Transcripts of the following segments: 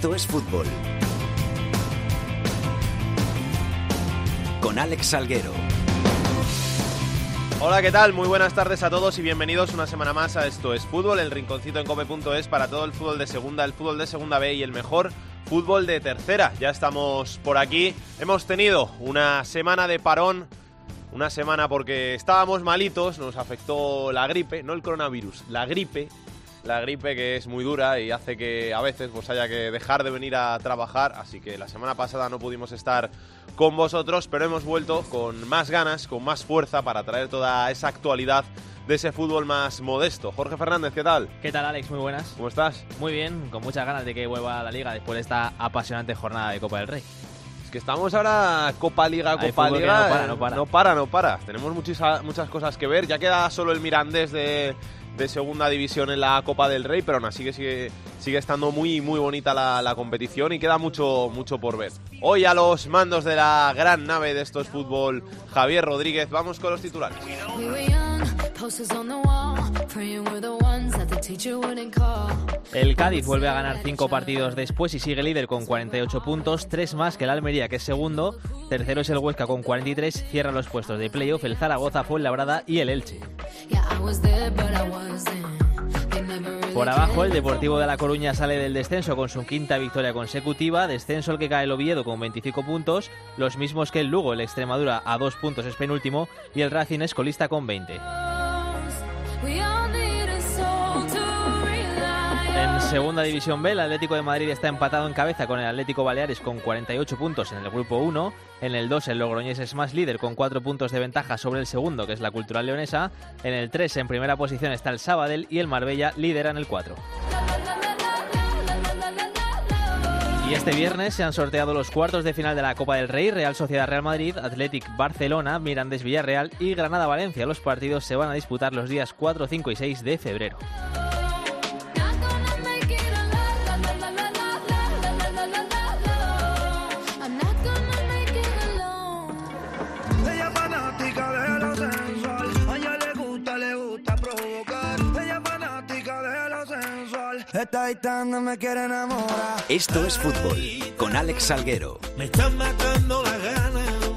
Esto es fútbol. Con Alex Salguero. Hola, ¿qué tal? Muy buenas tardes a todos y bienvenidos una semana más a Esto es Fútbol, el rinconcito en cope.es para todo el fútbol de segunda, el fútbol de segunda B y el mejor fútbol de tercera. Ya estamos por aquí. Hemos tenido una semana de parón, una semana porque estábamos malitos, nos afectó la gripe, no el coronavirus, la gripe. La gripe que es muy dura y hace que a veces pues haya que dejar de venir a trabajar, así que la semana pasada no pudimos estar con vosotros, pero hemos vuelto con más ganas, con más fuerza para traer toda esa actualidad de ese fútbol más modesto. Jorge Fernández, ¿qué tal? ¿Qué tal, Alex? Muy buenas. ¿Cómo estás? Muy bien, con muchas ganas de que vuelva a la liga después de esta apasionante jornada de Copa del Rey. Es que estamos ahora Copa Liga, Hay Copa Liga. no para, no para. no para, no para. Tenemos muchis- muchas cosas que ver. Ya queda solo el Mirandés de, de segunda división en la Copa del Rey, pero aún así que sigue, sigue estando muy, muy bonita la, la competición y queda mucho, mucho por ver. Hoy a los mandos de la gran nave de estos fútbol, Javier Rodríguez. Vamos con los titulares. El Cádiz vuelve a ganar cinco partidos después y sigue líder con 48 puntos, tres más que el Almería, que es segundo. Tercero es el Huesca con 43, cierra los puestos de playoff el Zaragoza, Fuenlabrada y el Elche. Por abajo, el Deportivo de La Coruña sale del descenso con su quinta victoria consecutiva, descenso el que cae el Oviedo con 25 puntos, los mismos que el Lugo, el Extremadura a dos puntos es penúltimo y el Racing es colista con 20. Segunda división B, el Atlético de Madrid está empatado en cabeza con el Atlético Baleares con 48 puntos en el grupo 1. En el 2, el Logroñés es más líder con 4 puntos de ventaja sobre el segundo, que es la Cultural Leonesa. En el 3, en primera posición está el Sabadell y el Marbella lidera en el 4. Y este viernes se han sorteado los cuartos de final de la Copa del Rey, Real Sociedad Real Madrid, Athletic Barcelona, Mirandés Villarreal y Granada Valencia. Los partidos se van a disputar los días 4, 5 y 6 de febrero. Esta gitana me quiere enamorar. Esto es fútbol. Con Alex Salguero. Me están matando las ganas.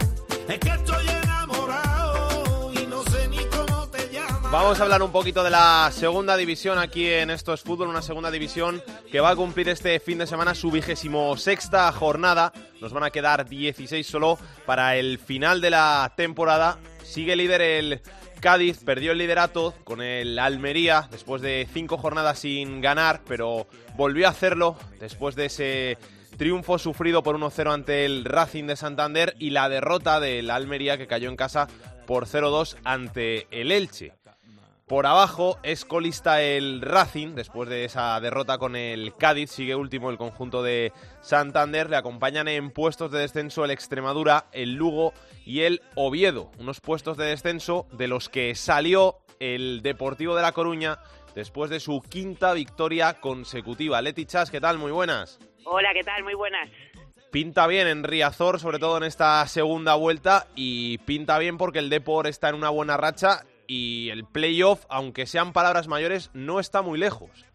Es que estoy enamorado y no sé ni cómo te llamas. Vamos a hablar un poquito de la segunda división aquí en Esto es Fútbol, una segunda división que va a cumplir este fin de semana su vigésimo sexta jornada. Nos van a quedar 16 solo para el final de la temporada. Sigue líder el Cádiz, perdió el liderato con el Almería después de cinco jornadas sin ganar, pero volvió a hacerlo después de ese triunfo sufrido por 1-0 ante el Racing de Santander y la derrota del Almería que cayó en casa por 0-2 ante el Elche. Por abajo es colista el Racing, después de esa derrota con el Cádiz, sigue último el conjunto de Santander, le acompañan en puestos de descenso el Extremadura, el Lugo y el Oviedo, unos puestos de descenso de los que salió el Deportivo de La Coruña después de su quinta victoria consecutiva. Leti Chas, ¿qué tal? Muy buenas. Hola, ¿qué tal? Muy buenas. Pinta bien en Riazor, sobre todo en esta segunda vuelta, y pinta bien porque el Depor está en una buena racha y el playoff, aunque sean palabras mayores, no está muy lejos.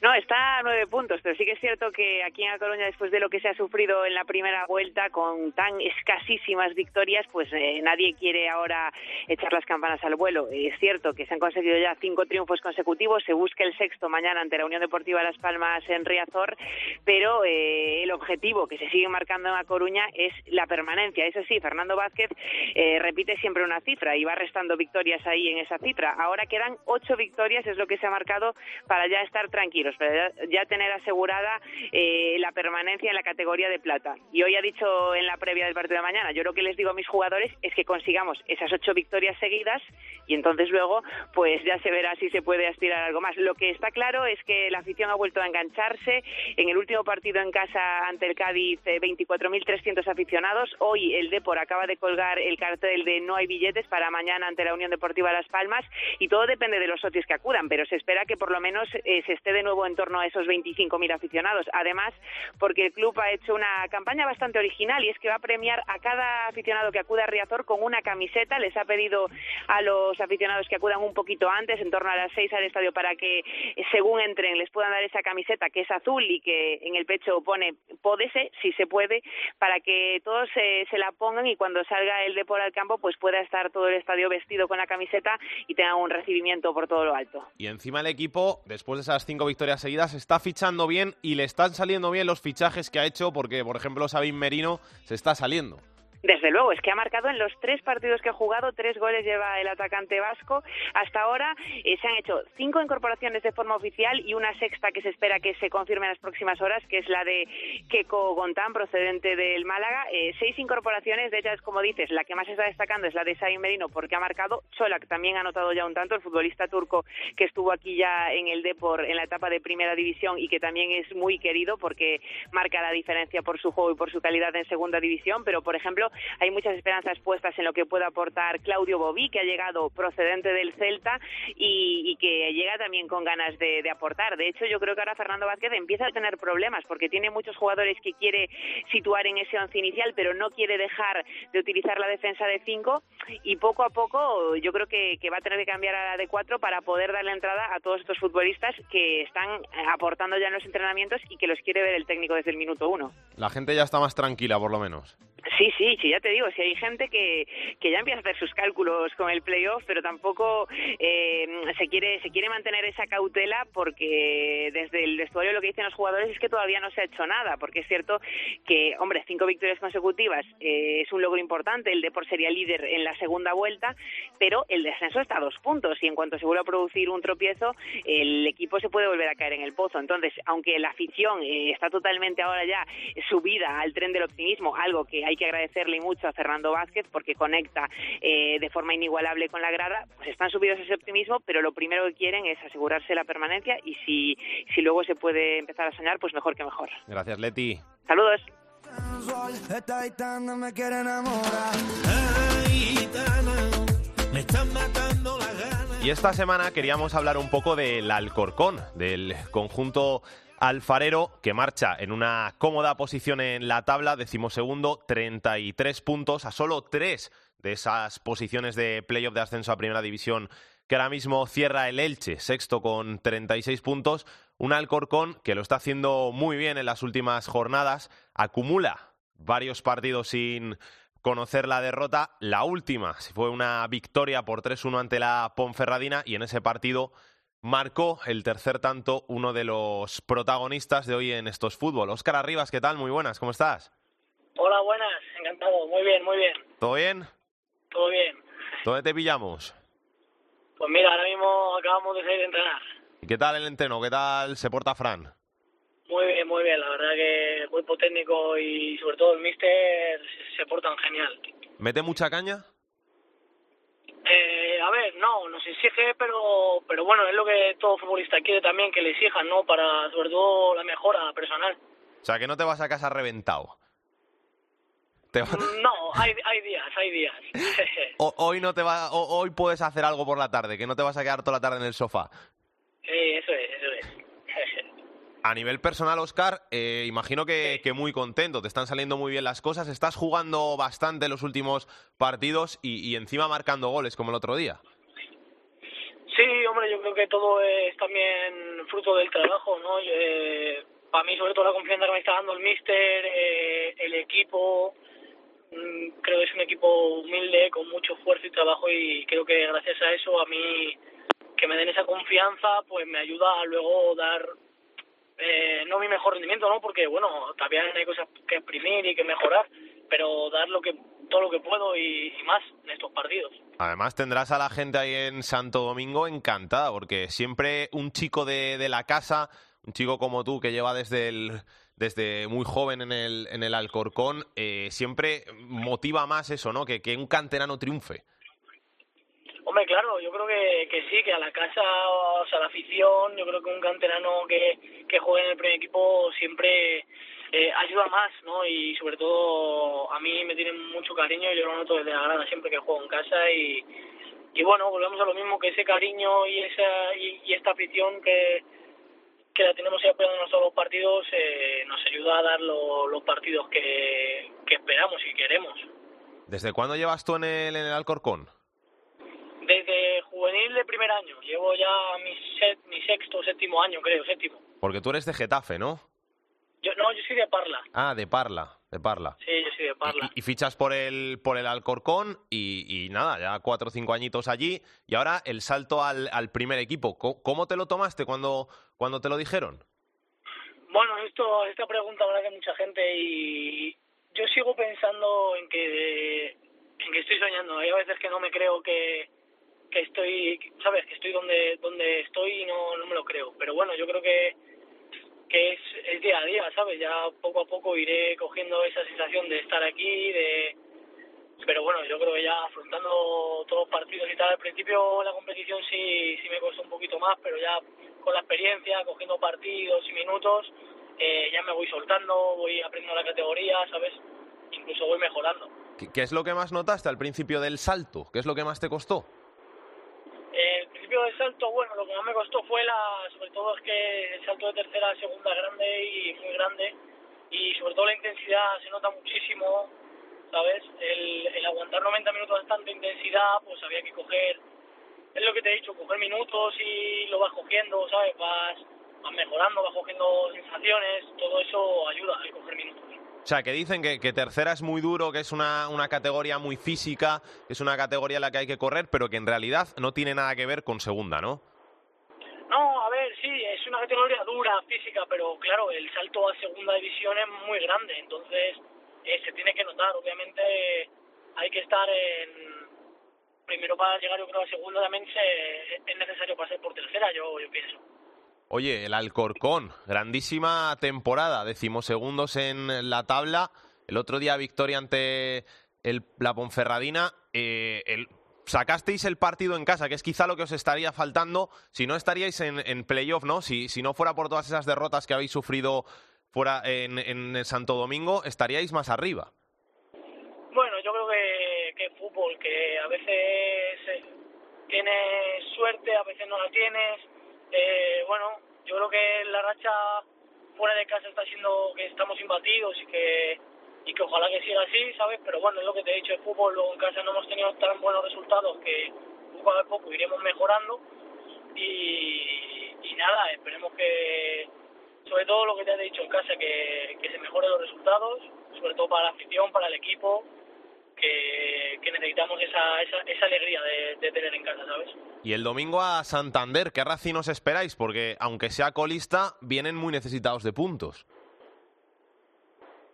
No, está a nueve puntos, pero sí que es cierto que aquí en A Coruña, después de lo que se ha sufrido en la primera vuelta, con tan escasísimas victorias, pues eh, nadie quiere ahora echar las campanas al vuelo. Es cierto que se han conseguido ya cinco triunfos consecutivos, se busca el sexto mañana ante la Unión Deportiva Las Palmas en Riazor, pero eh, el objetivo que se sigue marcando en A Coruña es la permanencia. Eso sí, Fernando Vázquez eh, repite siempre una cifra y va restando victorias ahí en esa cifra. Ahora quedan ocho victorias, es lo que se ha marcado para ya estar tranquilos, para ya, ya tener asegurada eh, la permanencia en la categoría de plata. Y hoy ha dicho en la previa del partido de mañana, yo lo que les digo a mis jugadores es que consigamos esas ocho victorias seguidas y entonces luego pues ya se verá si se puede aspirar a algo más. Lo que está claro es que la afición ha vuelto a engancharse. En el último partido en casa ante el Cádiz, eh, 24.300 aficionados. Hoy el Depor acaba de colgar el cartel de no hay billetes para mañana ante la Unión Deportiva Las Palmas y todo depende de los socios que acudan, pero se espera que por lo menos eh, se esté de nuevo en torno a esos 25.000 aficionados. Además, porque el club ha hecho una campaña bastante original y es que va a premiar a cada aficionado que acude a Riazor con una camiseta. Les ha pedido a los aficionados que acudan un poquito antes, en torno a las 6 al estadio, para que eh, según entren les puedan dar esa camiseta que es azul y que en el pecho pone pódese, si se puede, para que todos se, se la pongan y cuando salga el Depor al campo pues pueda estar todo el estadio vestido con la camiseta y tenga un recibimiento por todo lo alto. Y encima el equipo, después de esas cinco victorias seguidas, está fichando bien y le están saliendo bien los fichajes que ha hecho, porque, por ejemplo, Sabin Merino se está saliendo. Desde luego, es que ha marcado en los tres partidos que ha jugado, tres goles lleva el atacante vasco. Hasta ahora eh, se han hecho cinco incorporaciones de forma oficial y una sexta que se espera que se confirme en las próximas horas, que es la de Keko Gontán, procedente del Málaga. Eh, seis incorporaciones, de ellas, como dices, la que más está destacando es la de Sain Merino, porque ha marcado. Solak también ha anotado ya un tanto, el futbolista turco que estuvo aquí ya en el Depor en la etapa de primera división y que también es muy querido porque marca la diferencia por su juego y por su calidad en segunda división. Pero, por ejemplo, hay muchas esperanzas puestas en lo que pueda aportar Claudio Bobí, que ha llegado procedente del Celta y, que llega también con ganas de, aportar. De hecho, yo creo que ahora Fernando Vázquez empieza a tener problemas porque tiene muchos jugadores que quiere situar en ese once inicial, pero no quiere dejar de utilizar la defensa de cinco y poco a poco yo creo que va a tener que cambiar a la de cuatro para poder darle entrada a todos estos futbolistas que están aportando ya en los entrenamientos y que los quiere ver el técnico desde el minuto uno. La gente ya está más tranquila, por lo menos. Sí, sí, sí, ya te digo, si hay gente que, que ya empieza a hacer sus cálculos con el playoff, pero tampoco eh, se quiere se quiere mantener esa cautela porque desde el vestuario lo que dicen los jugadores es que todavía no se ha hecho nada, porque es cierto que, hombre, cinco victorias consecutivas eh, es un logro importante, el Depor sería líder en la segunda vuelta, pero el descenso está a dos puntos y en cuanto se vuelva a producir un tropiezo, el equipo se puede volver a caer en el pozo. Entonces, aunque la afición eh, está totalmente ahora ya subida al tren del optimismo, algo que hay que agradecerle mucho a Fernando Vázquez porque conecta eh, de forma inigualable con la grada, pues están subidos a ese optimismo, pero lo primero que quieren es asegurarse la permanencia y si, si luego se puede empezar a soñar, pues mejor que mejor. Gracias, Leti. Saludos. Y esta semana queríamos hablar un poco del Alcorcón, del conjunto alfarero que marcha en una cómoda posición en la tabla, decimosegundo, 33 puntos, a solo tres de esas posiciones de playoff de ascenso a primera división que ahora mismo cierra el Elche, sexto con 36 puntos, un Alcorcón que lo está haciendo muy bien en las últimas jornadas, acumula varios partidos sin conocer la derrota. La última fue una victoria por 3-1 ante la Ponferradina y en ese partido marcó el tercer tanto uno de los protagonistas de hoy en estos fútbol. Óscar Arribas, ¿qué tal? Muy buenas, ¿cómo estás? Hola, buenas, encantado, muy bien, muy bien, ¿Todo bien? todo bien. ¿Dónde te pillamos? Pues mira, ahora mismo acabamos de salir de entrenar. ¿Y qué tal el entreno? ¿Qué tal se porta Fran? Muy bien, muy bien, la verdad que el cuerpo técnico y sobre todo el míster se, se portan genial. ¿Mete mucha caña? Eh, a ver, no, nos exige, pero pero bueno, es lo que todo futbolista quiere también, que le exijan, ¿no? Para sobre todo la mejora personal. O sea, que no te vas a casa reventado. Te va- Mm, No, hay, hay días, hay días. o- hoy no te va, o- hoy puedes hacer algo por la tarde, que no te vas a quedar toda la tarde en el sofá. sí, eso es, eso es. A nivel personal, Oscar, eh, imagino que, que muy contento, te están saliendo muy bien las cosas, estás jugando bastante los últimos partidos y, y encima marcando goles como el otro día. Sí, hombre, yo creo que todo es también fruto del trabajo, ¿no? Eh, para mí, sobre todo, la confianza que me está dando el míster, eh, el equipo, mm, creo que es un equipo humilde, con mucho esfuerzo y trabajo y creo que gracias a eso, a mí, que me den esa confianza, pues me ayuda a luego dar, eh, no mi mejor rendimiento, ¿no? Porque, bueno, todavía hay cosas que exprimir y que mejorar, pero dar lo que todo lo que puedo y- y más en estos partidos. Además tendrás a la gente ahí en Santo Domingo encantada, porque siempre un chico de, de la casa, un chico como tú que lleva desde el desde muy joven en el, en el Alcorcón, eh, siempre motiva más eso, ¿no? Que, que un canterano triunfe. Hombre, claro, yo creo que, que sí, que a la casa, o sea, a la afición, yo creo que un canterano que, que juegue en el primer equipo siempre eh, ayuda más, ¿no? Y sobre todo a mí me tienen mucho cariño yo lo noto desde la grada siempre que juego en casa y, y bueno, volvemos a lo mismo, que ese cariño y esa y, esta afición que, que la tenemos ahí apoyándonos todos los partidos, eh, nos ayuda a dar lo- los partidos que, que esperamos y queremos. ¿Desde cuándo llevas tú en el, en el Alcorcón? Desde juvenil de primer año, llevo ya mi, set- mi sexto o séptimo año, creo, séptimo. Porque tú eres de Getafe, ¿no? Yo, no, yo soy de Parla, Ah, de Parla, de Parla. sí, yo soy de Parla. Y, y fichas por el, por el Alcorcón y, y nada, ya cuatro o cinco añitos allí y ahora el salto al, al primer equipo. ¿Cómo, cómo te lo tomaste cuando, cuando te lo dijeron? Bueno, esto, esta pregunta la hace mucha gente y yo sigo pensando en que, en que estoy soñando. Hay veces que no me creo que, que estoy, sabes, que estoy donde, donde estoy y no, no me lo creo. Pero bueno, yo creo que, que es, es día a día, ¿sabes? Ya poco a poco iré cogiendo esa sensación de estar aquí, de... Pero bueno, yo creo que ya afrontando todos los partidos y tal, al principio la competición sí, sí me costó un poquito más, pero ya con la experiencia, cogiendo partidos y minutos, eh, ya me voy soltando, voy aprendiendo la categoría, ¿sabes? Incluso voy mejorando. ¿Qué, qué es lo que más notaste al principio del salto? ¿Qué es lo que más te costó? El principio del salto, bueno, lo que más me costó fue la, sobre todo es que el salto de tercera a segunda grande y muy grande y sobre todo la intensidad se nota muchísimo, ¿sabes? El, el aguantar 90 minutos de intensidad, pues había que coger, es lo que te he dicho, coger minutos y lo vas cogiendo, ¿sabes? Vas, vas mejorando, vas cogiendo sensaciones, todo eso ayuda a coger minutos. O sea, que dicen que, tercera es muy duro, que es una, una categoría muy física, es una categoría en la que hay que correr, pero que en realidad no tiene nada que ver con segunda, ¿no? No, a ver, sí, es una categoría dura, física, pero claro, el salto a segunda división es muy grande, entonces eh, se tiene que notar. Obviamente hay que estar en... Primero para llegar yo creo a segunda también se, es necesario pasar por tercera, yo, yo pienso. Oye, el Alcorcón, grandísima temporada, decimosegundos en la tabla. El otro día victoria ante el, la Ponferradina. Eh, el- sacasteis el partido en casa, que es quizá lo que os estaría faltando. Si no estaríais en, en playoff, ¿no? Si, si no fuera por todas esas derrotas que habéis sufrido fuera en, el Santo Domingo, estaríais más arriba. Bueno, yo creo que, que fútbol, que a veces eh, tienes suerte, a veces no la tienes. Eh, bueno, yo creo que la racha fuera de casa está siendo que estamos imbatidos y que y que ojalá que siga así, ¿sabes? Pero bueno, es lo que te he dicho, el fútbol luego en casa no hemos tenido tan buenos resultados que poco a poco iremos mejorando y, y nada, esperemos que, sobre todo lo que te he dicho en casa, que, que se mejoren los resultados, sobre todo para la afición, para el equipo, que, que necesitamos esa, esa, esa alegría de, de tener en casa, ¿sabes? Y el domingo a Santander, ¿qué racing os esperáis? Porque aunque sea colista, vienen muy necesitados de puntos.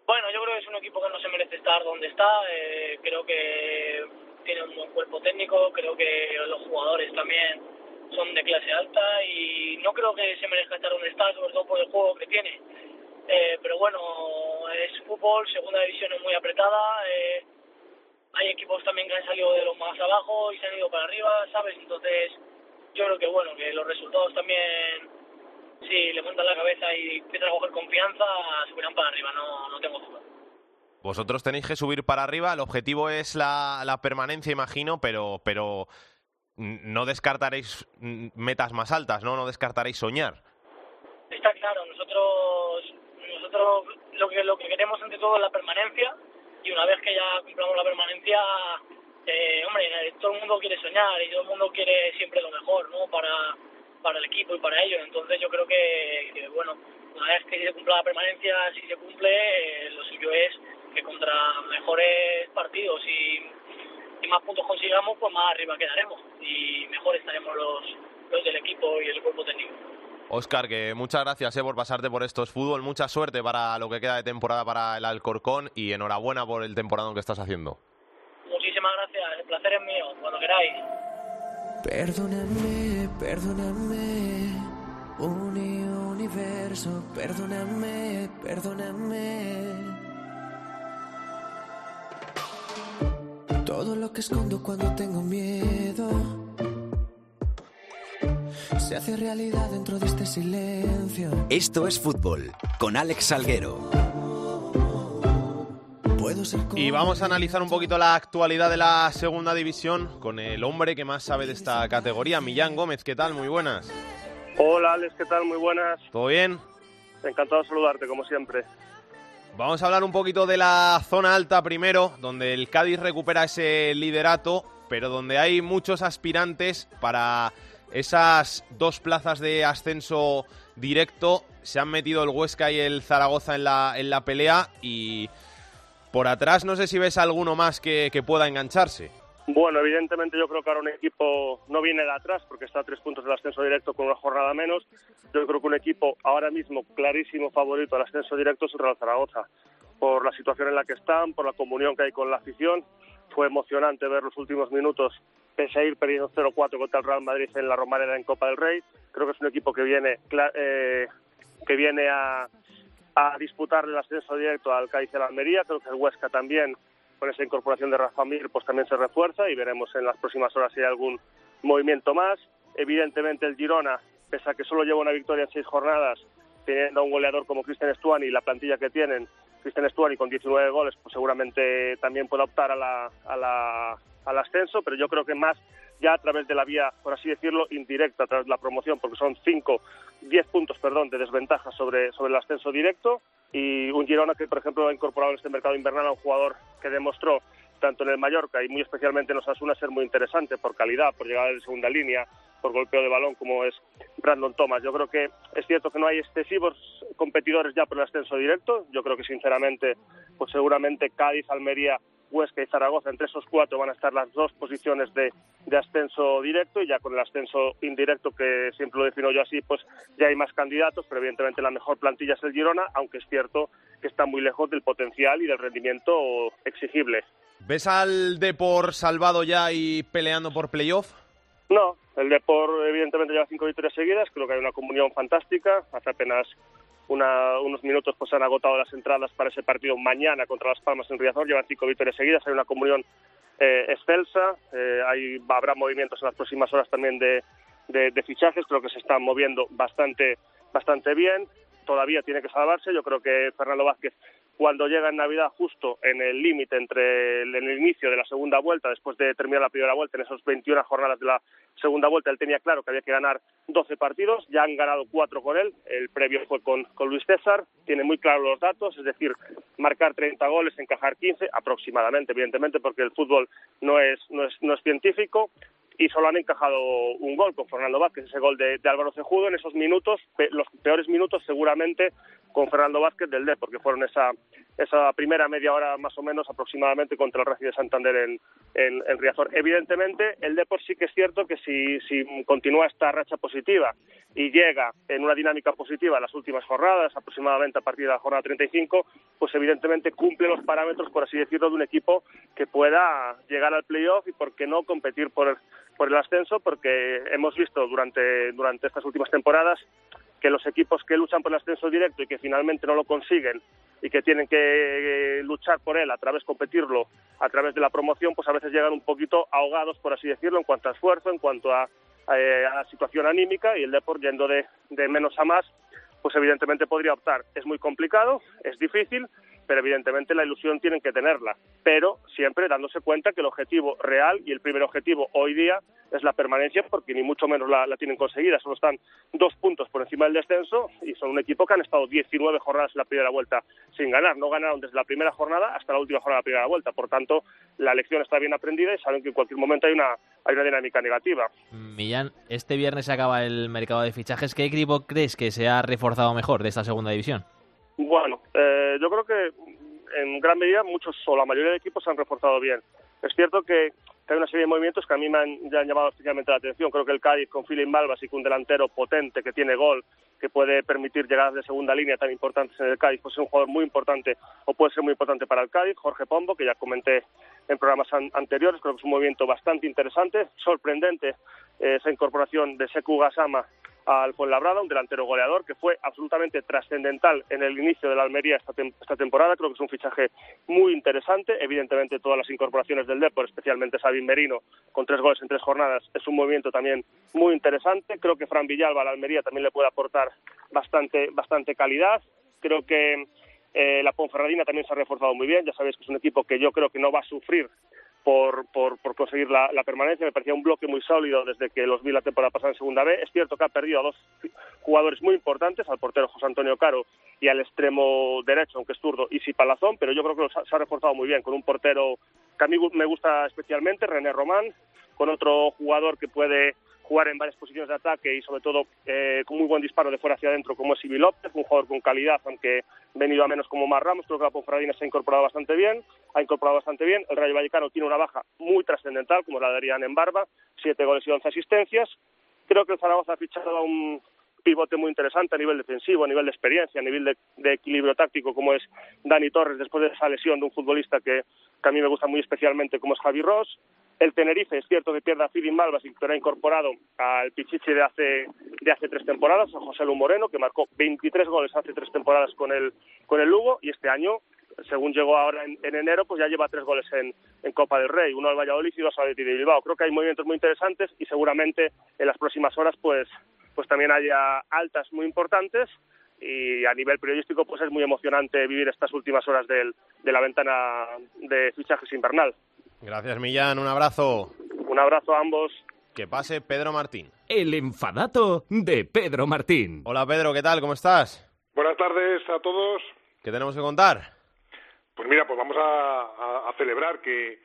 Bueno, yo creo que es un equipo que no se merece estar donde está. eh, creo que tiene un buen cuerpo técnico. Creo que los jugadores también son de clase alta y no creo que se merezca estar donde está, sobre todo por el juego que tiene. Eh, pero bueno, es fútbol, segunda división es muy apretada. eh, hay equipos también que han salido de los más abajo y se han ido para arriba, ¿sabes? Entonces, yo creo que bueno, que los resultados también, si le montan la cabeza y empiezan a coger confianza, subirán para arriba, no, no tengo duda. Vosotros tenéis que subir para arriba, el objetivo es la, la permanencia, imagino, pero, pero no descartaréis metas más altas, ¿no? No descartaréis soñar. Está claro, nosotros nosotros lo que lo que queremos ante todo es la permanencia y una vez que ya cumplamos la permanencia, eh, hombre, todo el mundo quiere soñar y todo el mundo quiere siempre lo mejor, ¿no? Para, para el equipo y para ellos. Entonces yo creo que, que, bueno, una vez que se cumpla la permanencia, si se cumple, eh, lo suyo es que contra mejores partidos y, y más puntos consigamos, pues más arriba quedaremos y mejor estaremos los, los del equipo y el cuerpo técnico. Óscar, que muchas gracias eh, por pasarte por estos fútbol, mucha suerte para lo que queda de temporada para el Alcorcón y enhorabuena por el temporadón que estás haciendo. Muchísimas gracias, el placer es mío, cuando queráis. Perdóname, perdóname, uni universo, perdóname, perdóname. Todo lo que escondo cuando tengo miedo se hace realidad dentro de este silencio. Esto es fútbol con Alex Salguero. Y vamos a analizar un poquito la actualidad de la segunda división con el hombre que más sabe de esta categoría, Millán Gómez. ¿Qué tal? Muy buenas. Hola Alex, ¿qué tal? Muy buenas. ¿Todo bien? Encantado de saludarte, como siempre. Vamos a hablar un poquito de la zona alta primero, donde el Cádiz recupera ese liderato, pero donde hay muchos aspirantes para esas dos plazas de ascenso directo. Se han metido el Huesca y el Zaragoza en la, en la pelea y por atrás no sé si ves alguno más que, que pueda engancharse. Bueno, evidentemente yo creo que ahora un equipo no viene de atrás porque está a tres puntos del ascenso directo con una jornada menos. Yo creo que un equipo ahora mismo clarísimo favorito al ascenso directo es el Real Zaragoza. Por la situación en la que están, por la comunión que hay con la afición. Fue emocionante ver los últimos minutos, pese a ir perdiendo 0-4 contra el Real Madrid en la Romareda en Copa del Rey. Creo que es un equipo que viene, eh, que viene a, a disputar el ascenso directo al Cádiz y al Almería. Creo que el Huesca también, con esa incorporación de Rafa Mir, pues también se refuerza y veremos en las próximas horas si hay algún movimiento más. Evidentemente el Girona, pese a que solo lleva una victoria en seis jornadas, teniendo a un goleador como Cristian Stuani y la plantilla que tienen, Cristian Stuani con 19 goles, pues seguramente también pueda optar a la, a la- al ascenso, pero yo creo que más ya a través de la vía, por así decirlo, indirecta, a través de la promoción, porque son 5, 10 puntos, perdón, de desventaja sobre, sobre el ascenso directo y un Girona que, por ejemplo, ha incorporado en este mercado invernal a un jugador que demostró tanto en el Mallorca y muy especialmente en Osasuna ser muy interesante por calidad, por llegada de segunda línea, por golpeo de balón como es Brandon Thomas. Yo creo que es cierto que no hay excesivos competidores ya por el ascenso directo. Yo creo que sinceramente, pues seguramente Cádiz, Almería, Huesca y Zaragoza, entre esos cuatro van a estar las dos posiciones de, de ascenso directo y ya con el ascenso indirecto, que siempre lo defino yo así, pues ya hay más candidatos, pero evidentemente la mejor plantilla es el Girona, aunque es cierto que está muy lejos del potencial y del rendimiento exigible. ¿Ves al Depor salvado ya y peleando por playoff? No, el Depor evidentemente lleva cinco victorias seguidas, creo que hay una comunión fantástica. Hace apenas una- unos minutos pues han agotado las entradas para ese partido mañana contra Las Palmas en Riazor, llevan cinco victorias seguidas, hay una comunión eh, excelsa, eh, hay, habrá movimientos en las próximas horas también de, de- de fichajes, creo que se están moviendo bastante, bastante bien, todavía tiene que salvarse, yo creo que Fernando Vázquez cuando llega en Navidad justo en el límite entre el, en el inicio de la segunda vuelta, después de terminar la primera vuelta, en esos 21 jornadas de la segunda vuelta, él tenía claro que había que ganar 12 partidos, ya han ganado cuatro con él, el previo fue con, con Luis César, tiene muy claros los datos, es decir, marcar 30 goles, encajar 15 aproximadamente, evidentemente, porque el fútbol no es, no es, no es científico, y solo han encajado un gol con Fernando Vázquez, ese gol de, Álvaro Cejudo en esos minutos, pe- los peores minutos seguramente con Fernando Vázquez del D, porque fueron esa, esa primera media hora más o menos aproximadamente contra el Racing de Santander en, en, en Riazor. Evidentemente, el Depor sí que es cierto que si, si continúa esta racha positiva y llega en una dinámica positiva las últimas jornadas, aproximadamente a partir de la jornada 35, pues evidentemente cumple los parámetros, por así decirlo, de un equipo que pueda llegar al playoff y, por qué no, competir por el, por el ascenso, porque hemos visto durante, durante estas últimas temporadas que los equipos que luchan por el ascenso directo y que finalmente no lo consiguen y que tienen que eh, luchar por él a través competirlo a través de la promoción pues a veces llegan un poquito ahogados por así decirlo en cuanto a esfuerzo en cuanto a, eh, a la situación anímica y el Depor yendo de, de menos a más pues evidentemente podría optar. Es muy complicado es difícil pero evidentemente la ilusión tienen que tenerla, pero siempre dándose cuenta que el objetivo real y el primer objetivo hoy día es la permanencia, porque ni mucho menos la, tienen conseguida, solo están dos puntos por encima del descenso y son un equipo que han estado 19 jornadas en la primera vuelta sin ganar, no ganaron desde la primera jornada hasta la última jornada de la primera vuelta, por tanto la lección está bien aprendida y saben que en cualquier momento hay una, hay una dinámica negativa. Millán, este viernes se acaba el mercado de fichajes. ¿Qué equipo crees que se ha reforzado mejor de esta segunda división? Bueno, eh, yo creo que en gran medida muchos o la mayoría de equipos se han reforzado bien. Es cierto que, hay una serie de movimientos que a mí me han, ya han llamado especialmente la atención. Creo que el Cádiz con Philip Malvas y con un delantero potente que tiene gol, que puede permitir llegadas de segunda línea tan importantes en el Cádiz, pues es un jugador muy importante o puede ser muy importante para el Cádiz. Jorge Pombo, que ya comenté en programas an- anteriores, creo que es un movimiento bastante interesante, sorprendente eh, esa incorporación de Seku Gasama al Fuenlabrada, un delantero goleador que fue absolutamente trascendental en el inicio de la Almería esta, tem- esta temporada. Creo que es un fichaje muy interesante. Evidentemente, todas las incorporaciones del Depor, especialmente Sabin Merino, con tres goles en tres jornadas, es un movimiento también muy interesante. Creo que Fran Villalba a la Almería también le puede aportar bastante, bastante calidad. Creo que eh, la Ponferradina también se ha reforzado muy bien. Ya sabéis que es un equipo que yo creo que no va a sufrir por, por, por conseguir la, la permanencia. Me parecía un bloque muy sólido desde que los vi la temporada pasada en Segunda B. Es cierto que ha perdido a dos jugadores muy importantes, al portero José Antonio Caro y al extremo derecho, aunque es zurdo, Isi Palazón, pero yo creo que ha- se ha reforzado muy bien con un portero que a mí me gusta especialmente, René Román, con otro jugador que puede jugar en varias posiciones de ataque y sobre todo eh, con muy buen disparo de fuera hacia adentro como es Ibi López, un jugador con calidad, aunque venido a menos como Mar Ramos, creo que la Ponferradina se ha incorporado bastante bien, ha incorporado bastante bien, el Rayo Vallecano tiene una baja muy trascendental, como la darían en Barba, siete goles y once asistencias, creo que el Zaragoza ha fichado a un pivote muy interesante a nivel defensivo, a nivel de experiencia, a nivel de, de equilibrio táctico, como es Dani Torres, después de esa lesión de un futbolista que, que a mí me gusta muy especialmente, como es Javi Ross. El Tenerife, es cierto que pierde a Philip Malvas que ha incorporado al Pichichi de hace, de hace tres temporadas, a José Lu Moreno, que marcó 23 goles hace tres temporadas con el, con el Lugo, y este año, según llegó ahora en, en enero, pues ya lleva tres goles en, en Copa del Rey, uno al Valladolid y dos al Athletic de Bilbao. Creo que hay movimientos muy interesantes y seguramente en las próximas horas, pues pues también haya altas muy importantes y a nivel periodístico pues es muy emocionante vivir estas últimas horas del- de la ventana de fichajes invernal. Gracias, Millán. Un abrazo. Un abrazo a ambos. Que pase Pedro Martín. El enfadato de Pedro Martín. Hola, Pedro. ¿Qué tal? ¿Cómo estás? Buenas tardes a todos. ¿Qué tenemos que contar? Pues mira, pues vamos a, a- a celebrar que,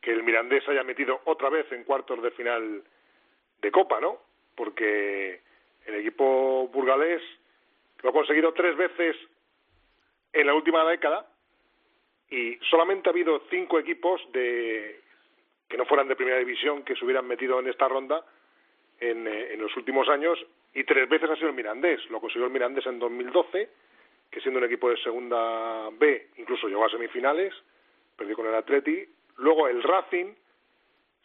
que el Mirandés haya metido otra vez en cuartos de final de Copa, ¿no? Porque el equipo burgalés lo ha conseguido tres veces en la última década y solamente ha habido cinco equipos de que no fueran de primera división que se hubieran metido en esta ronda en, eh, los últimos años y tres veces ha sido el Mirandés. Lo consiguió el Mirandés en 2012, que siendo un equipo de segunda B incluso llegó a semifinales, perdió con el Atleti. Luego el Racing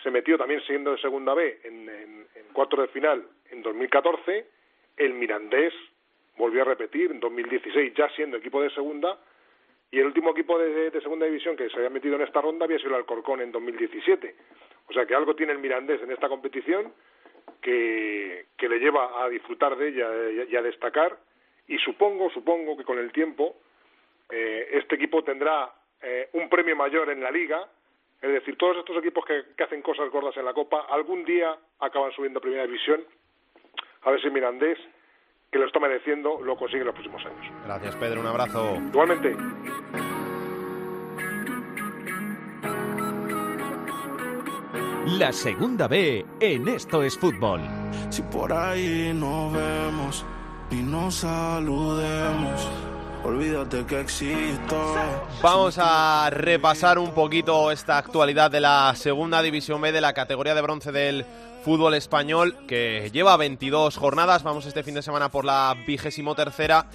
se metió también siendo de segunda B en, en, en cuartos de final en 2014. El Mirandés volvió a repetir en 2016 ya siendo equipo de segunda y el último equipo de, de segunda división que se había metido en esta ronda había sido el Alcorcón en 2017. O sea que algo tiene el Mirandés en esta competición que, que le lleva a disfrutar de ella y a- destacar. Y supongo, supongo que con el tiempo eh, este equipo tendrá eh, un premio mayor en la liga, es decir, todos estos equipos que, que hacen cosas gordas en la Copa algún día acaban subiendo a Primera División, a ver si Mirandés, que lo está mereciendo, lo consigue en los próximos años. Gracias, Pedro. Un abrazo. Igualmente. La segunda B en Esto es Fútbol. Si por ahí nos vemos y nos saludemos, olvídate que existo. Vamos a repasar un poquito esta actualidad de la segunda división B de la categoría de bronce del fútbol español que lleva 22 jornadas. Vamos este fin de semana por la vigésimo tercera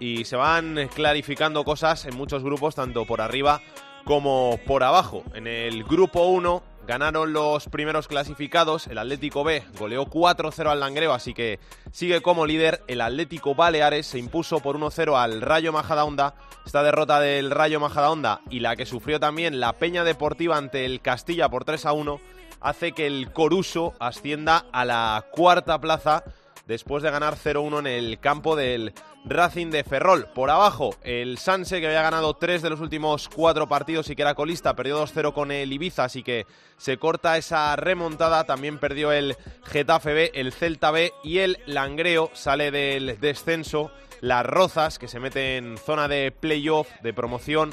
y se van clarificando cosas en muchos grupos, tanto por arriba como por abajo. En el grupo 1 ganaron los primeros clasificados. El Atlético B goleó 4-0 al Langreo, así que sigue como líder. El Atlético Baleares se impuso por 1-0 al Rayo Majadahonda. Esta derrota del Rayo Majadahonda y la que sufrió también la Peña Deportiva ante el Castilla por 3-1 hace que el Coruso ascienda a la cuarta plaza después de ganar 0-1 en el campo del Racing de Ferrol. Por abajo, el Sanse, que había ganado tres de los últimos cuatro partidos y que era colista, perdió 2-0 con el Ibiza, así que se corta esa remontada. También perdió el Getafe B, el Celta B y el Langreo sale del descenso. Las Rozas, que se mete en zona de playoff, de promoción,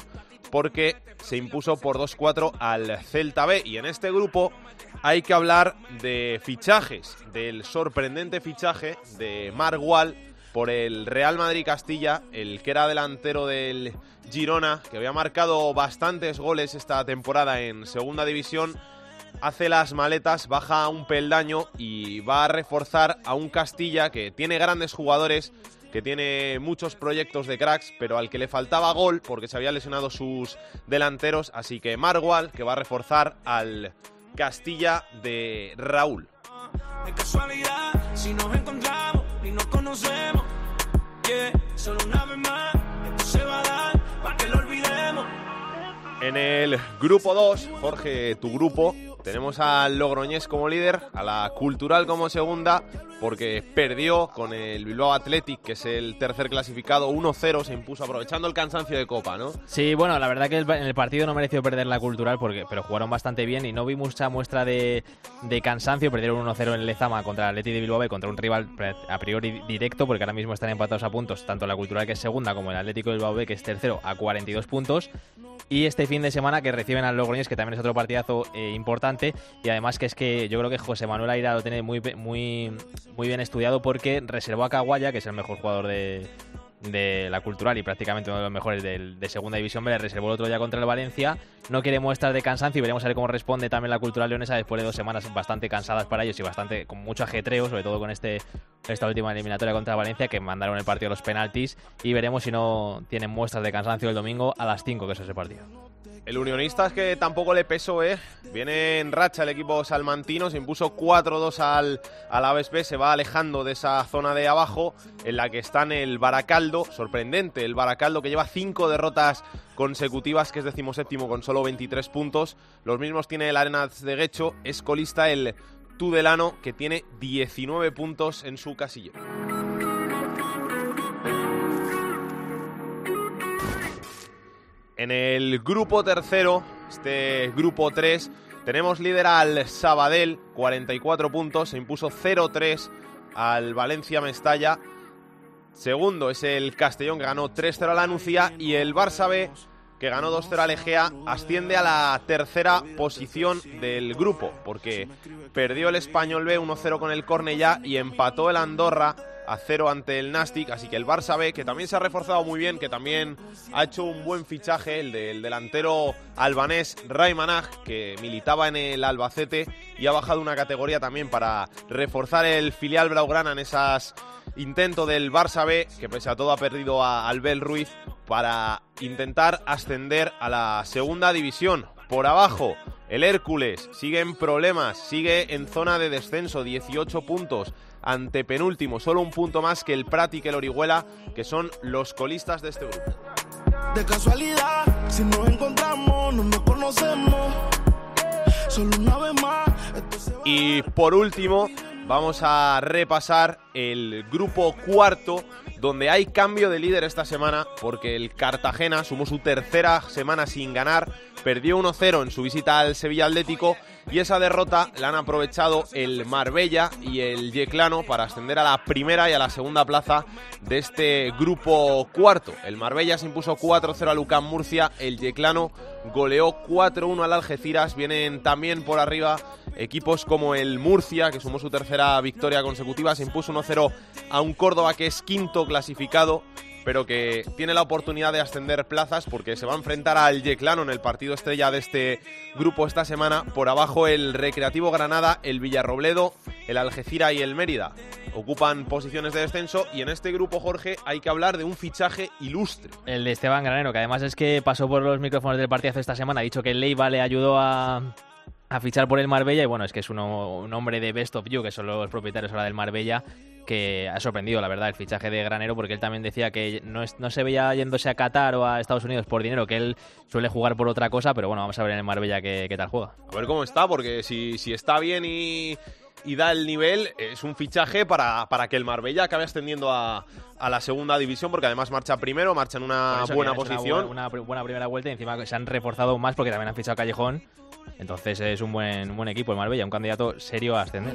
porque se impuso por 2-4 al Celta B. Y en este grupo hay que hablar de fichajes, del sorprendente fichaje de Marc Wall por el Real Madrid Castilla, el que era delantero del Girona, que había marcado bastantes goles esta temporada en Segunda División, hace las maletas, baja un peldaño y va a reforzar a un Castilla que tiene grandes jugadores, que tiene muchos proyectos de cracks, pero al que le faltaba gol porque se había lesionado sus delanteros, así que Margual, que va a reforzar al Castilla de Raúl. De casualidad, si nos encontramos y nos conocemos, yeah, solo una vez más, esto se va a dar para que lo olvidemos. En el grupo 2, Jorge, tu grupo, Tenemos al Logroñés como líder, a la Cultural como segunda, porque perdió con el Bilbao Athletic, que es el tercer clasificado, 1-0, se impuso aprovechando el cansancio de Copa, ¿no? Sí, bueno, la verdad que en el partido no mereció perder la cultural, porque, pero jugaron bastante bien y no vi mucha muestra de, de cansancio. Perdieron 1-0 en Lezama contra el Atleti de Bilbao contra un rival a priori directo, porque ahora mismo están empatados a puntos, tanto la cultural que es segunda como el Atlético de Bilbao que es tercero, a 42 puntos. Y este fin de semana que reciben al Logroñés, que también es otro partidazo eh, importante. Y además que es que yo creo que José Manuel Aira lo tiene muy, muy, muy bien estudiado porque reservó a Caguaya, que es el mejor jugador de, de la cultural y prácticamente uno de los mejores del- de segunda división le reservó el otro día contra el Valencia. No quiere muestras de cansancio y veremos a ver cómo responde también la cultural leonesa después de dos semanas bastante cansadas para ellos y bastante con mucho ajetreo, sobre todo con este esta última eliminatoria contra Valencia que mandaron el partido a los penaltis y veremos si no tienen muestras de cansancio el domingo a las 5 que es ese partido. El Unionista es que tampoco le pesó, ¿eh? Viene en racha el equipo salmantino, se impuso 4-2 al, al se va alejando de esa zona de abajo en la que está en el Baracaldo, sorprendente, el Baracaldo que lleva cinco derrotas consecutivas, que es decimoséptimo con solo 23 puntos. Los mismos tiene el Arenas de Guecho, es colista el Tudelano que tiene 19 puntos en su casillero. En el grupo tercero, este grupo 3, tenemos líder al Sabadell, 44 puntos, se impuso 0-3 al Valencia Mestalla. Segundo es el Castellón, que ganó 3-0 a la Nucía. Y el Barça B, que ganó 2-0 al Egea, asciende a la tercera posición del grupo, porque perdió el Español B 1-0 con el Cornellá y empató el Andorra a 0 ante el Nastic. Así que el Barça B, que también se ha reforzado muy bien, que también ha hecho un buen fichaje, el del delantero albanés Raymanaj, que militaba en el Albacete y ha bajado una categoría también para reforzar el filial Blaugrana en esas intento del Barça B, que pese a todo ha perdido a Albel Ruiz, para intentar ascender a la segunda división. Por abajo, el Hércules sigue en problemas, sigue en zona de descenso, 18 puntos. Ante penúltimo, solo un punto más que el Prat y que el Orihuela, que son los colistas de este grupo. De casualidad, si nos encontramos, no nos conocemos. Solo una vez más, Y por último, vamos a repasar el grupo cuarto, donde hay cambio de líder esta semana, porque el Cartagena sumó su tercera semana sin ganar, perdió 1-0 en su visita al Sevilla Atlético, y esa derrota la han aprovechado el Marbella y el Yeclano para ascender a la primera y a la segunda plaza de este grupo cuarto. El Marbella se impuso 4-0 a Lucán Murcia, el Yeclano goleó 4-1 al Algeciras, vienen también por arriba equipos como el Murcia, que sumó su tercera victoria consecutiva, se impuso 1-0 a un Córdoba que es quinto clasificado, pero que tiene la oportunidad de ascender plazas porque se va a enfrentar al Yeclano en el partido estrella de este grupo esta semana. Por abajo el Recreativo Granada, el Villarrobledo, el Algeciras y el Mérida. Ocupan posiciones de descenso y en este grupo, Jorge, hay que hablar de un fichaje ilustre. El de Esteban Granero, que además es que pasó por los micrófonos del partidazo esta semana, ha dicho que Leiva le ayudó a, fichar por el Marbella y bueno, es que es un hombre de Best of You, que son los propietarios ahora del Marbella, que ha sorprendido, la verdad, el fichaje de Granero, porque él también decía que no, es- no se veía yéndose a Qatar o a Estados Unidos por dinero, que él suele jugar por otra cosa, pero bueno, vamos a ver en el Marbella qué, qué tal juega. A ver cómo está, porque si, si está bien y, y da el nivel, es un fichaje para, para que el Marbella acabe ascendiendo a, a la segunda división, porque además marcha primero, marcha en una buena posición. Una, buena, una buena primera vuelta y encima se han reforzado más porque también han fichado a Callejón. Entonces es un buen, un buen equipo el Marbella, un candidato serio a ascender.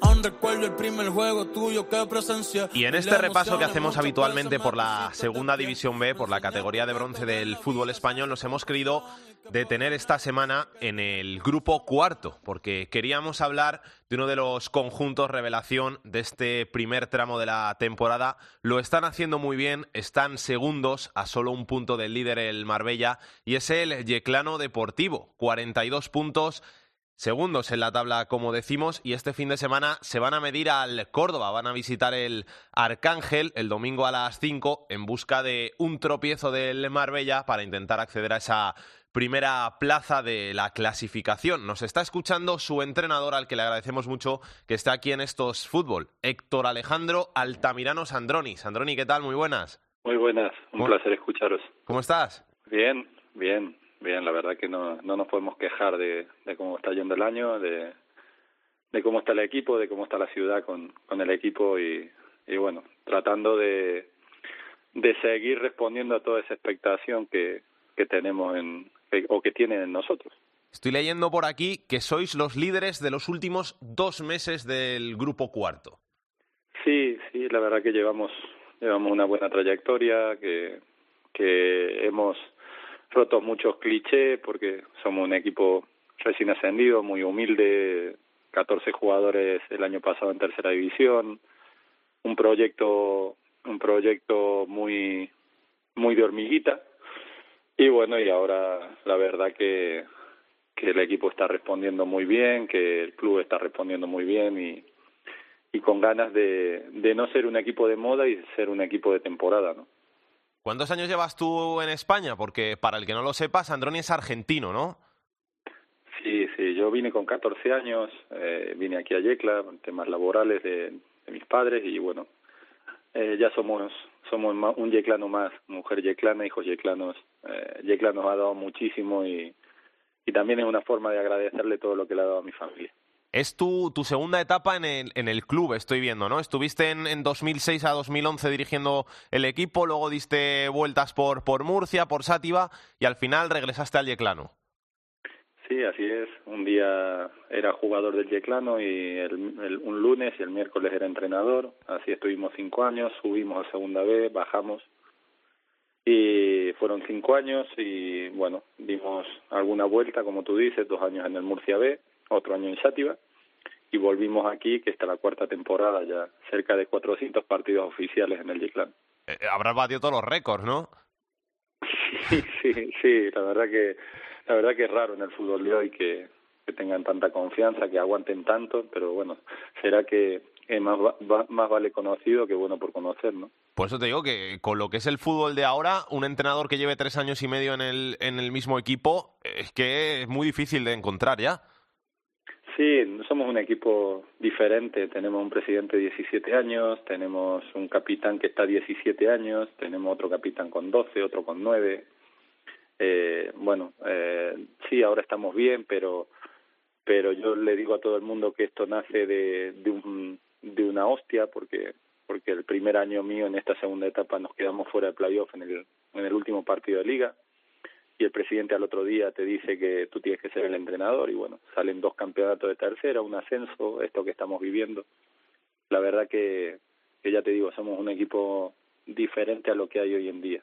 Aún recuerdo el primer juego tuyo que presencié. Y en este repaso que hacemos habitualmente por la segunda división B, por la categoría de bronce del fútbol español, nos hemos querido detener esta semana en el grupo cuarto, porque queríamos hablar de uno de los conjuntos revelación de este primer tramo de la temporada. Lo están haciendo muy bien, están segundos a solo un punto del líder el Marbella y es el Yeclano Deportivo, 42 puntos segundos en la tabla, como decimos, y este fin de semana se van a medir al Córdoba, van a visitar el Arcángel el domingo a las 5 en busca de un tropiezo del Marbella para intentar acceder a esa primera plaza de la clasificación. Nos está escuchando su entrenador, al que le agradecemos mucho que esté aquí en estos fútbol, Héctor Alejandro Altamirano Sandroni. Sandroni, ¿qué tal? Muy buenas. Muy buenas, un ¿Cómo- placer escucharos. ¿Cómo estás? Bien, bien, bien, la verdad que no, no nos podemos quejar de, de cómo está yendo el año, de, de cómo está el equipo, de cómo está la ciudad con, con el equipo y, y bueno, tratando de, de seguir respondiendo a toda esa expectación que, que tenemos en, que- o que tienen en nosotros. Estoy leyendo por aquí que sois los líderes de los últimos dos meses del grupo cuarto. Sí, sí, la verdad que llevamos llevamos una buena trayectoria, que que hemos roto muchos clichés porque somos un equipo recién ascendido, muy humilde, 14 jugadores el año pasado en tercera división, un proyecto un proyecto muy muy de hormiguita y bueno, y ahora la verdad que que el equipo está respondiendo muy bien, que el club está respondiendo muy bien y y con ganas de, de no ser un equipo de moda y ser un equipo de temporada, ¿no? ¿Cuántos años llevas tú en España? Porque para el que no lo sepa, Sandroni es argentino, ¿no? Sí, sí, yo vine con 14 años, eh, vine aquí a Yecla, temas laborales de, mis padres y bueno, eh, ya somos somos un yeclano más, mujer yeclana, hijos yeclanos. Eh, Yecla nos ha dado muchísimo y, y también es una forma de agradecerle todo lo que le ha dado a mi familia. Es tu, tu segunda etapa en el, club, estoy viendo, ¿no? Estuviste en, en 2006 a 2011 dirigiendo el equipo, luego diste vueltas por, por Murcia, por Sátiva y al final regresaste al Yeclano. Sí, así es. Un día era jugador del Yeclano y el, el- un lunes y el miércoles era entrenador. Así estuvimos cinco años, subimos a segunda vez, bajamos y fueron cinco años y bueno, dimos alguna vuelta, como tú dices, dos años en el Murcia B, otro año en Sátiva y volvimos aquí, que está la cuarta temporada ya, cerca de 400 partidos oficiales en el Yeclano. Eh, habrás batido todos los récords, ¿no? Sí, sí, sí, la verdad que la verdad que es raro en el fútbol de hoy que, que tengan tanta confianza, que aguanten tanto, pero bueno, será que es más, va- más vale conocido que bueno por conocer, ¿no? Por eso te digo que con lo que es el fútbol de ahora, un entrenador que lleve tres años y medio en el, en el mismo equipo, es que es muy difícil de encontrar ya. Sí, somos un equipo diferente. Tenemos un presidente de 17 años, tenemos un capitán que está 17 años, tenemos otro capitán con 12, otro con 9. Eh, bueno, eh, sí, ahora estamos bien, pero pero yo le digo a todo el mundo que esto nace de, de, un, de una hostia, porque porque el primer año mío en esta segunda etapa nos quedamos fuera de playoff en el, en el último partido de liga y el presidente al otro día te dice que tú tienes que ser el entrenador y bueno, salen dos campeonatos de tercera, un ascenso, esto que estamos viviendo. La verdad que, ya te digo, somos un equipo diferente a lo que hay hoy en día.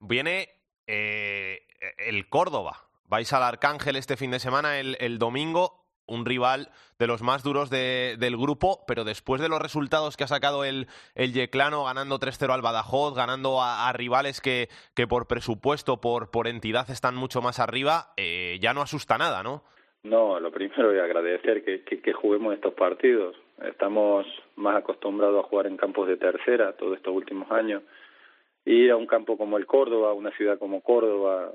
Viene eh, el Córdoba. Vais al Arcángel este fin de semana, el, el domingo, un rival de los más duros de- del grupo, pero después de los resultados que ha sacado el, el Yeclano, ganando 3-0 al Badajoz, ganando a, rivales que, que por presupuesto, por, por entidad están mucho más arriba, eh, ya no asusta nada, ¿no? No, lo primero es agradecer que, que, que juguemos estos partidos. Estamos más acostumbrados a jugar en campos de tercera todos estos últimos años. Ir a un campo como el Córdoba, una ciudad como Córdoba,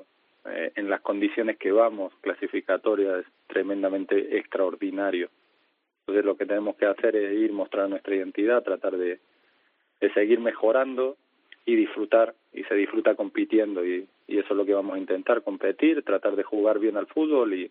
eh, en las condiciones que vamos, clasificatorias, es tremendamente extraordinario. Entonces lo que tenemos que hacer es ir, mostrar nuestra identidad, tratar de, seguir mejorando y disfrutar, y se disfruta compitiendo, y, eso es lo que vamos a intentar, competir, tratar de jugar bien al fútbol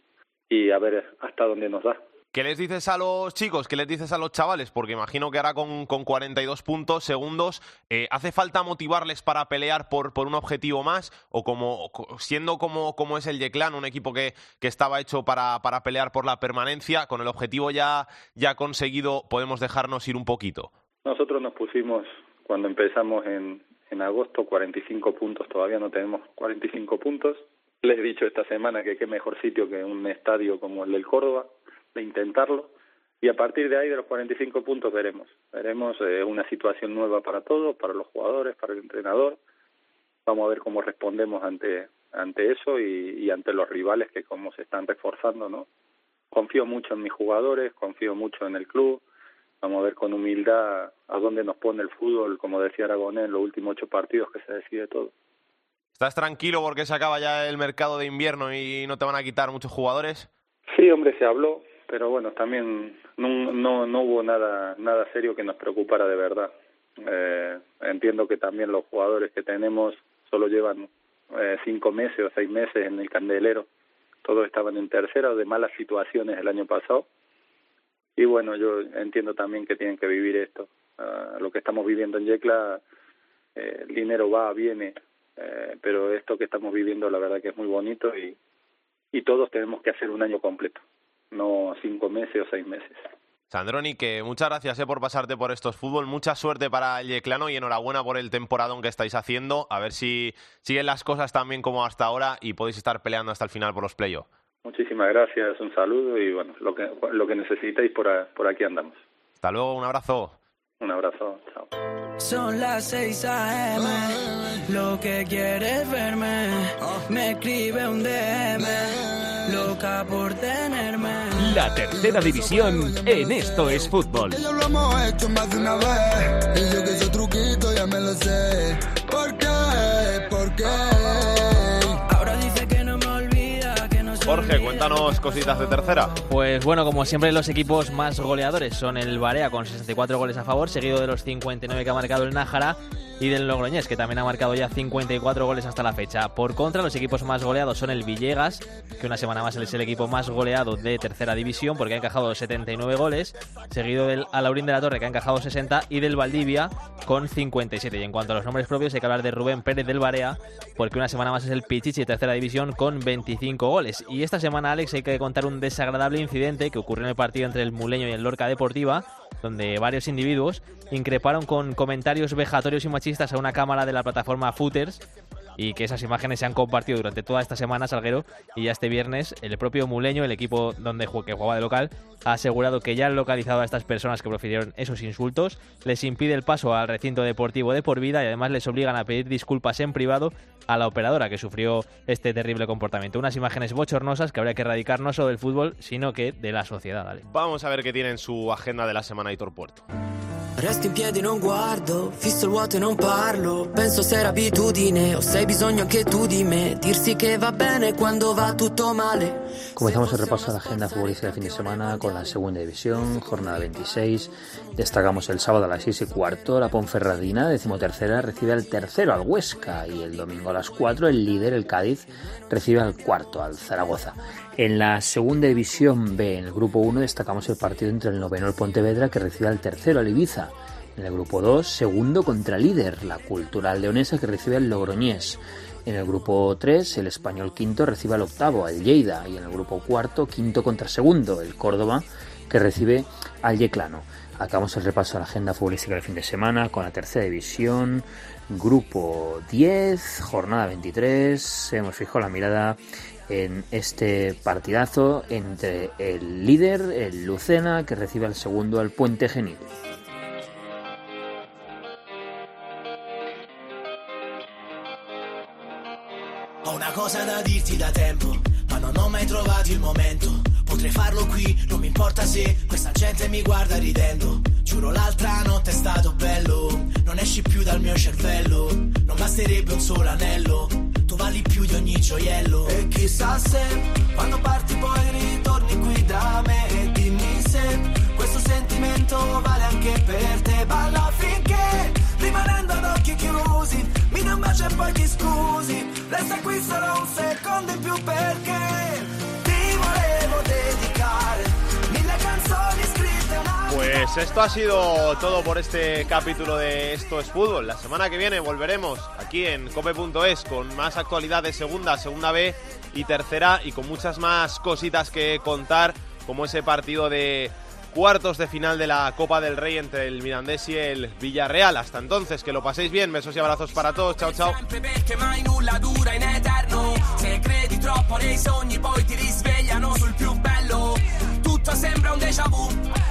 y a ver hasta dónde nos da. ¿Qué les dices a los chicos? ¿Qué les dices a los chavales? Porque imagino que ahora con, con 42 puntos segundos, eh, ¿hace falta motivarles para pelear por, por un objetivo más? ¿O como co- siendo como, como es el Yeclán, un equipo que, que estaba hecho para, para pelear por la permanencia, con el objetivo ya, ya conseguido, podemos dejarnos ir un poquito? Nosotros nos pusimos, cuando empezamos en, en agosto, 45 puntos, todavía no tenemos 45 puntos. Les he dicho esta semana que qué mejor sitio que un estadio como el del Córdoba, de intentarlo. Y a partir de ahí, de los 45 puntos, veremos. Veremos eh, una situación nueva para todos, para los jugadores, para el entrenador. Vamos a ver cómo respondemos ante ante eso y, y ante los rivales que como se están reforzando, ¿no? confío mucho en mis jugadores, confío mucho en el club. Vamos a ver con humildad a dónde nos pone el fútbol, como decía Aragonés, en los últimos ocho partidos que se decide todo. ¿Estás tranquilo porque se acaba ya el mercado de invierno y no te van a quitar muchos jugadores? Sí, hombre, se habló, pero bueno, también no, no, no hubo nada, nada serio que nos preocupara de verdad. Eh, entiendo que también los jugadores que tenemos solo llevan eh, cinco meses o seis meses en el candelero. Todos estaban en tercera o de malas situaciones el año pasado. Y bueno, yo entiendo también que tienen que vivir esto. Ah, lo que estamos viviendo en Yecla, eh, el dinero va, viene, eh, pero esto que estamos viviendo la verdad que es muy bonito y, y todos tenemos que hacer un año completo, no cinco meses o seis meses. Sandroni, que muchas gracias eh, por pasarte por estos fútbol. Mucha suerte para el Yeclano y enhorabuena por el temporadón que estáis haciendo. A ver si siguen las cosas tan bien como hasta ahora y podéis estar peleando hasta el final por los playoffs. Muchísimas gracias, un saludo y bueno, lo que, lo que necesitéis por, a- por aquí andamos. Hasta luego, un abrazo. Un abrazo, chao. Son las 6 a.m. Lo que quieres verme, me escribe un DM. Loca por tenerme. La tercera división en Esto es Fútbol. Cuéntanos cositas de tercera. Pues bueno, como siempre, los equipos más goleadores son el Barea con 64 goles a favor, seguido de los 59 que ha marcado el Nájara y del Logroñés, que también ha marcado ya 54 goles hasta la fecha. Por contra, los equipos más goleados son el Villegas, que una semana más es el equipo más goleado de tercera división porque ha encajado 79 goles, seguido del Alaurín de la Torre, que ha encajado 60, y del Valdivia con 57. Y en cuanto a los nombres propios, hay que hablar de Rubén Pérez del Barea, porque una semana más es el Pichichi de tercera división con 25 goles. Y esta semana, Alex, hay que contar un desagradable incidente que ocurrió en el partido entre el Muleño y el Lorca Deportiva, donde varios individuos increparon con comentarios vejatorios y machistas a una cámara de la plataforma Footers y que esas imágenes se han compartido durante toda esta semana, Salguero, y ya este viernes el propio Muleño, el equipo donde ju- que jugaba de local, ha asegurado que ya han localizado a estas personas que profirieron esos insultos, les impide el paso al recinto deportivo de por vida y además les obligan a pedir disculpas en privado a la operadora que sufrió este terrible comportamiento. Unas imágenes bochornosas que habría que erradicar no solo del fútbol, sino que de la sociedad. Alex. Vamos a ver qué tiene en su agenda de la semana Hitor Puerto. Resto in piedi, non guardo, fisso il vuoto e non parlo. Penso se era abitudine o se hai bisogno anche tu di me. Dirsi che va bene quando va tutto male. Comenzamos el repaso a la agenda futbolística del fin de semana con la segunda división, jornada 26. Destacamos el sábado a las 6 y cuarto, la Ponferradina, decimotercera, recibe al tercero, al Huesca. Y el domingo a las 4, el líder, el Cádiz, recibe al cuarto, al Zaragoza. En la segunda división B, en el grupo 1, destacamos el partido entre el noveno, el Pontevedra, que recibe al tercero, al Ibiza. En el grupo 2, segundo contra líder, la Cultural Leonesa, que recibe al Logroñés. En el grupo 3, el español quinto recibe al octavo, al Lleida. Y en el grupo cuarto, quinto contra segundo, el Córdoba, que recibe al Yeclano. Acabamos el repaso a la agenda futbolística del fin de semana con la tercera división, grupo 10, jornada 23. Hemos fijado la mirada en este partidazo entre el líder, el Lucena, que recibe al segundo, al Puente Genil. Ho una cosa da dirti da tempo, ma non ho mai trovato il momento. Potrei farlo qui, non mi importa se questa gente mi guarda ridendo. Giuro l'altra notte è stato bello, non esci più dal mio cervello. Non basterebbe un solo anello, tu vali più di ogni gioiello. E chissà se quando parti poi ritorni qui da me e dimmi se questo sentimento vale anche per te. Balla finché rimanendo ad occhi chiusi, mi un bacio e poi ti scusi. Resta qui solo un secondo in più perché Pues esto ha sido todo por este capítulo de Esto es Fútbol. La semana que viene volveremos aquí en cope.es con más actualidad de segunda, segunda B y tercera y con muchas más cositas que contar como ese partido de cuartos de final de la Copa del Rey entre el Mirandés y el Villarreal. Hasta entonces, que lo paséis bien. Besos y abrazos para todos. Chao, chao. letto sembra un déjà vu.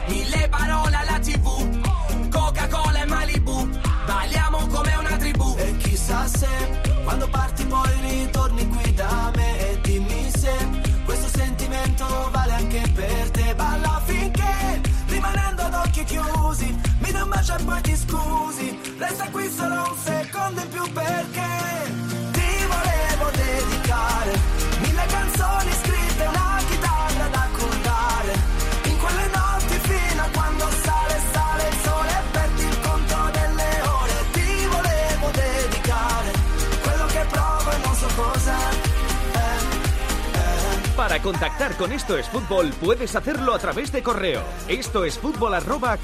Mille parole alla tv Coca-Cola e Malibu. Balliamo come una tribù. E chissà se Quando parti poi ritorni qui da me. E dimmi se Questo sentimento vale anche per te. Balla finché Rimanendo ad occhi chiusi Mi dai un bacio e poi ti scusi. Resta qui solo un secondo in più perché Ti volevo dedicare. Para contactar con Esto es Fútbol puedes hacerlo a través de correo. Esto es fútbol arroba.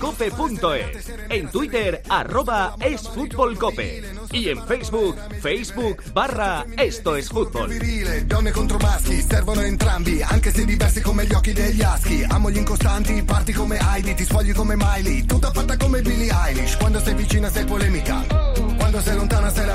En Twitter arroba es fútbol cope. Y en Facebook, Facebook barra Esto es Fútbol. Quando sei lontana sei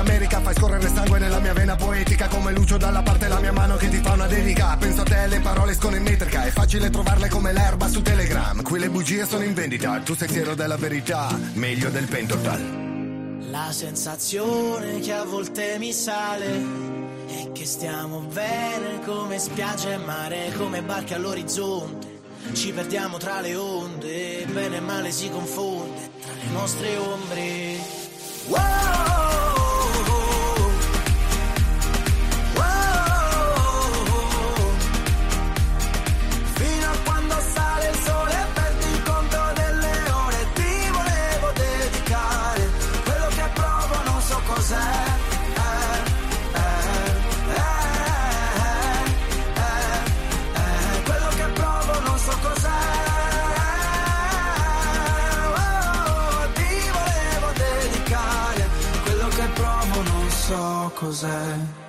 fai sangue nella mia vena poetica, come Lucio dalla parte mia mano che ti fa una dedica. Te, le parole escono in metrica, è facile trovarle come l'erba su Telegram. Qui le bugie sono in vendita, tu sei fiero della verità, meglio del pentotal. La sensazione che a volte mi sale è che stiamo bene come spiaggia e mare, come barche all'orizzonte. Ci perdiamo tra le onde, bene e male si confonde tra le nostre ombre. Fino so cos'è